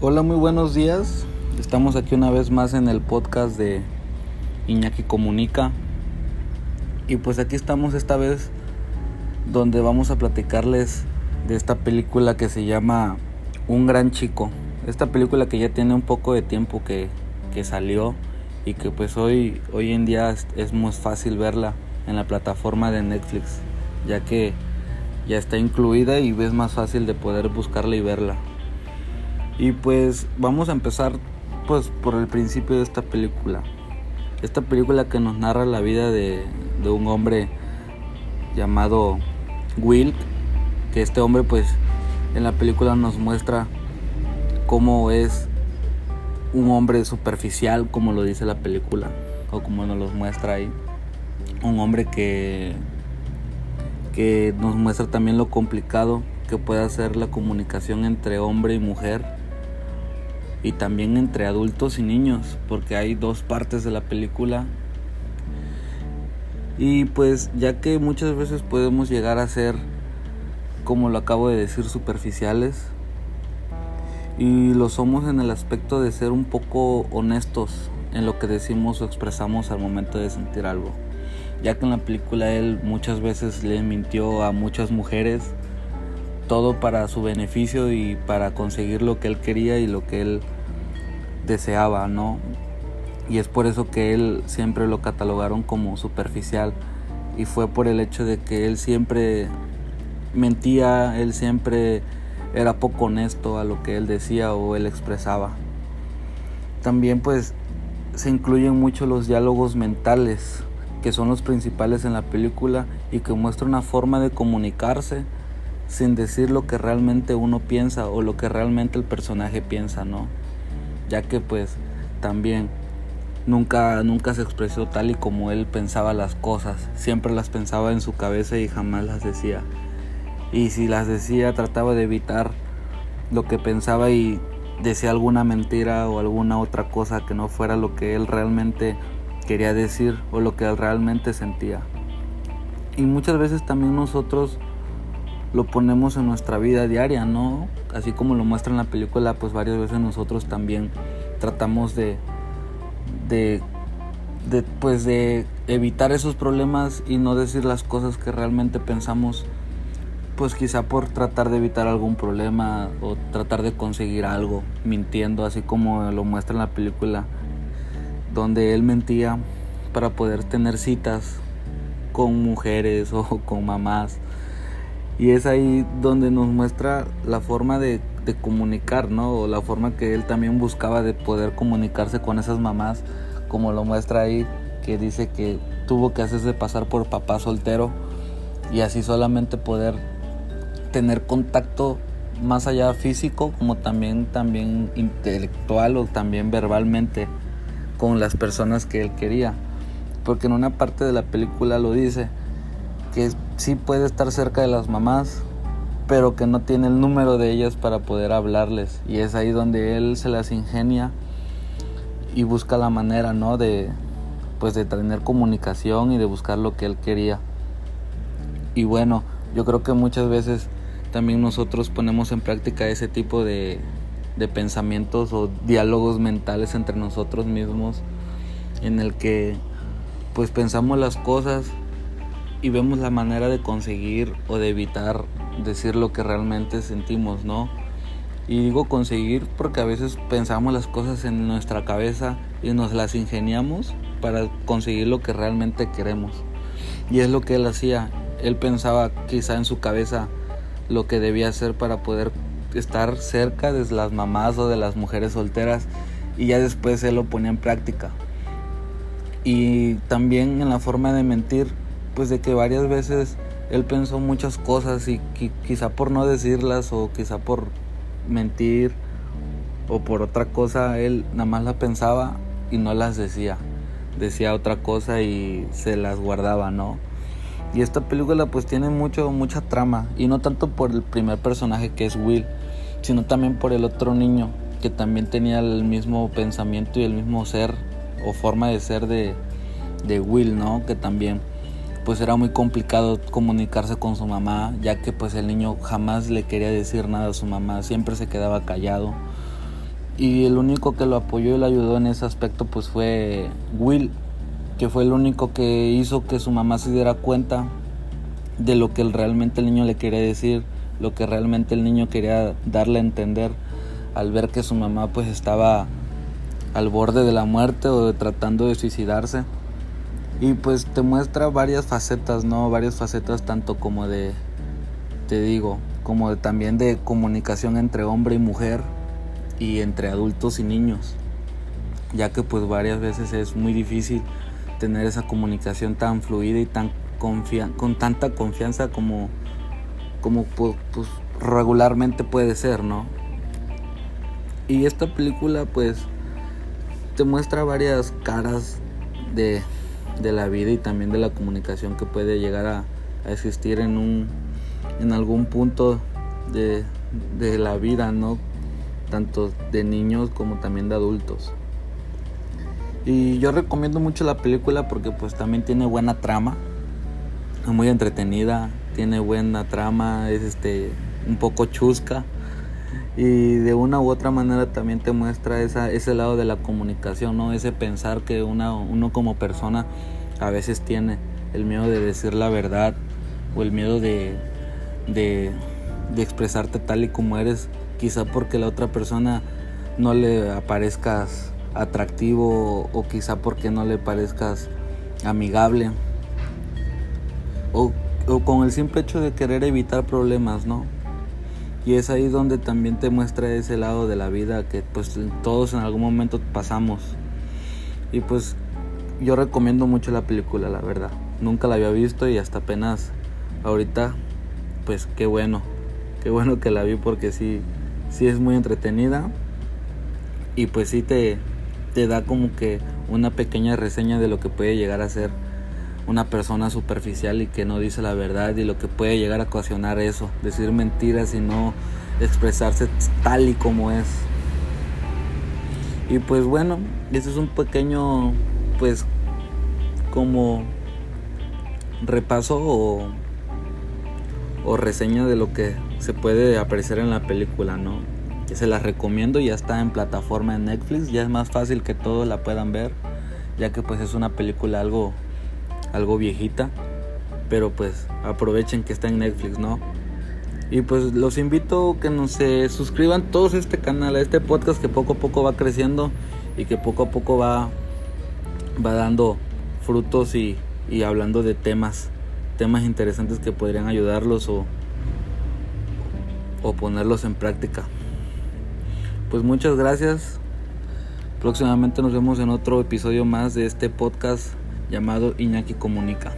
Hola, muy buenos días. Estamos aquí una vez más en el podcast de Iñaki Comunica. Y pues aquí estamos esta vez donde vamos a platicarles de esta película que se llama Un gran chico. Esta película que ya tiene un poco de tiempo que, que salió y que pues hoy, hoy en día es, es muy fácil verla en la plataforma de Netflix, ya que ya está incluida y es más fácil de poder buscarla y verla. Y pues vamos a empezar pues por el principio de esta película. Esta película que nos narra la vida de, de un hombre llamado Will, que este hombre pues en la película nos muestra cómo es un hombre superficial, como lo dice la película, o como nos lo muestra ahí. Un hombre que, que nos muestra también lo complicado que puede ser la comunicación entre hombre y mujer y también entre adultos y niños, porque hay dos partes de la película. Y pues ya que muchas veces podemos llegar a ser, como lo acabo de decir, superficiales, y lo somos en el aspecto de ser un poco honestos en lo que decimos o expresamos al momento de sentir algo. Ya que en la película él muchas veces le mintió a muchas mujeres todo para su beneficio y para conseguir lo que él quería y lo que él deseaba, ¿no? Y es por eso que él siempre lo catalogaron como superficial y fue por el hecho de que él siempre mentía, él siempre era poco honesto a lo que él decía o él expresaba. También pues se incluyen mucho los diálogos mentales que son los principales en la película y que muestra una forma de comunicarse sin decir lo que realmente uno piensa o lo que realmente el personaje piensa, ¿no? Ya que pues también nunca nunca se expresó tal y como él pensaba las cosas, siempre las pensaba en su cabeza y jamás las decía. Y si las decía trataba de evitar lo que pensaba y decía alguna mentira o alguna otra cosa que no fuera lo que él realmente quería decir o lo que él realmente sentía. Y muchas veces también nosotros lo ponemos en nuestra vida diaria, ¿no? Así como lo muestra en la película, pues varias veces nosotros también tratamos de, de, pues de evitar esos problemas y no decir las cosas que realmente pensamos, pues quizá por tratar de evitar algún problema o tratar de conseguir algo, mintiendo, así como lo muestra en la película, donde él mentía para poder tener citas con mujeres o con mamás y es ahí donde nos muestra la forma de, comunicar, ¿no? O la forma que él también buscaba de poder comunicarse con esas mamás, como lo muestra ahí, que dice que tuvo que hacerse pasar por papá soltero y así solamente poder tener contacto más allá físico como también también intelectual o también verbalmente con las personas que él quería porque en una parte de la película lo dice que sí puede estar cerca de las mamás, pero que no tiene el número de ellas para poder hablarles. Y es ahí donde él se las ingenia y busca la manera, ¿no? De, pues de tener comunicación y de buscar lo que él quería. Y bueno, yo creo que muchas veces también nosotros ponemos en práctica ese tipo de, de pensamientos o diálogos mentales entre nosotros mismos en el que pues pensamos las cosas y vemos la manera de conseguir o de evitar decir lo que realmente sentimos, ¿no? Y digo conseguir porque a veces pensamos las cosas en nuestra cabeza y nos las ingeniamos para conseguir lo que realmente queremos. Y es lo que él hacía. Él pensaba quizá en su cabeza lo que debía hacer para poder estar cerca de las mamás o de las mujeres solteras y ya después él lo ponía en práctica. Y también en la forma de mentir pues de que varias veces él pensó muchas cosas y quizá por no decirlas o quizá por mentir o por otra cosa él nada más la pensaba y no las decía. Decía otra cosa y se las guardaba no y esta película pues tiene mucho mucha trama y no tanto por el primer personaje que es Will sino también por el otro niño que también tenía el mismo pensamiento y el mismo ser o forma de ser de, de Will no que también pues era muy complicado comunicarse con su mamá, ya que pues el niño jamás le quería decir nada a su mamá, siempre se quedaba callado. Y el único que lo apoyó y lo ayudó en ese aspecto pues fue Will, que fue el único que hizo que su mamá se diera cuenta de lo que realmente el niño le quería decir, lo que realmente el niño quería darle a entender al ver que su mamá pues estaba al borde de la muerte o tratando de suicidarse. Y pues te muestra varias facetas, ¿no? Varias facetas tanto como de, te digo, como de, también de comunicación entre hombre y mujer y entre adultos y niños. Ya que pues varias veces es muy difícil tener esa comunicación tan fluida y tan con tanta confianza como, como pues, regularmente puede ser, ¿no? Y esta película pues te muestra varias caras de, la vida y también de la comunicación que puede llegar a, existir en un en algún punto de, de la vida, ¿no? Tanto de niños como también de adultos. Y yo recomiendo mucho la película porque pues también tiene buena trama, muy entretenida, tiene buena trama, es este un poco chusca y de una u otra manera también te muestra esa, ese lado de la comunicación, ¿no? ese pensar que una, uno como persona a veces tiene el miedo de decir la verdad o el miedo de, de, de expresarte tal y como eres, quizá porque la otra persona no le aparezcas atractivo o quizá porque no le parezcas amigable o, o con el simple hecho de querer evitar problemas, ¿no? Y es ahí donde también te muestra ese lado de la vida que pues todos en algún momento pasamos. Y pues yo recomiendo mucho la película, la verdad. Nunca la había visto y hasta apenas ahorita, pues qué bueno. Qué bueno que la vi porque sí, sí es muy entretenida. Y pues sí te, te da como que una pequeña reseña de lo que puede llegar a ser una persona superficial y que no dice la verdad y lo que puede llegar a ocasionar eso, decir mentiras y no expresarse tal y como es. Y pues bueno, este es un pequeño pues como repaso o, reseña de lo que se puede apreciar en la película, ¿no? Se las recomiendo, ya está en plataforma en Netflix, ya es más fácil que todos la puedan ver, ya que pues es una película algo algo viejita, pero pues aprovechen que está en Netflix, ¿no? Y pues los invito a que nos se suscriban todos a este canal, a este podcast que poco a poco va creciendo y que poco a poco va, va dando frutos y, y hablando de temas, temas interesantes que podrían ayudarlos o, o ponerlos en práctica. Pues muchas gracias. Próximamente nos vemos en otro episodio más de este podcast llamado Iñaki Comunica.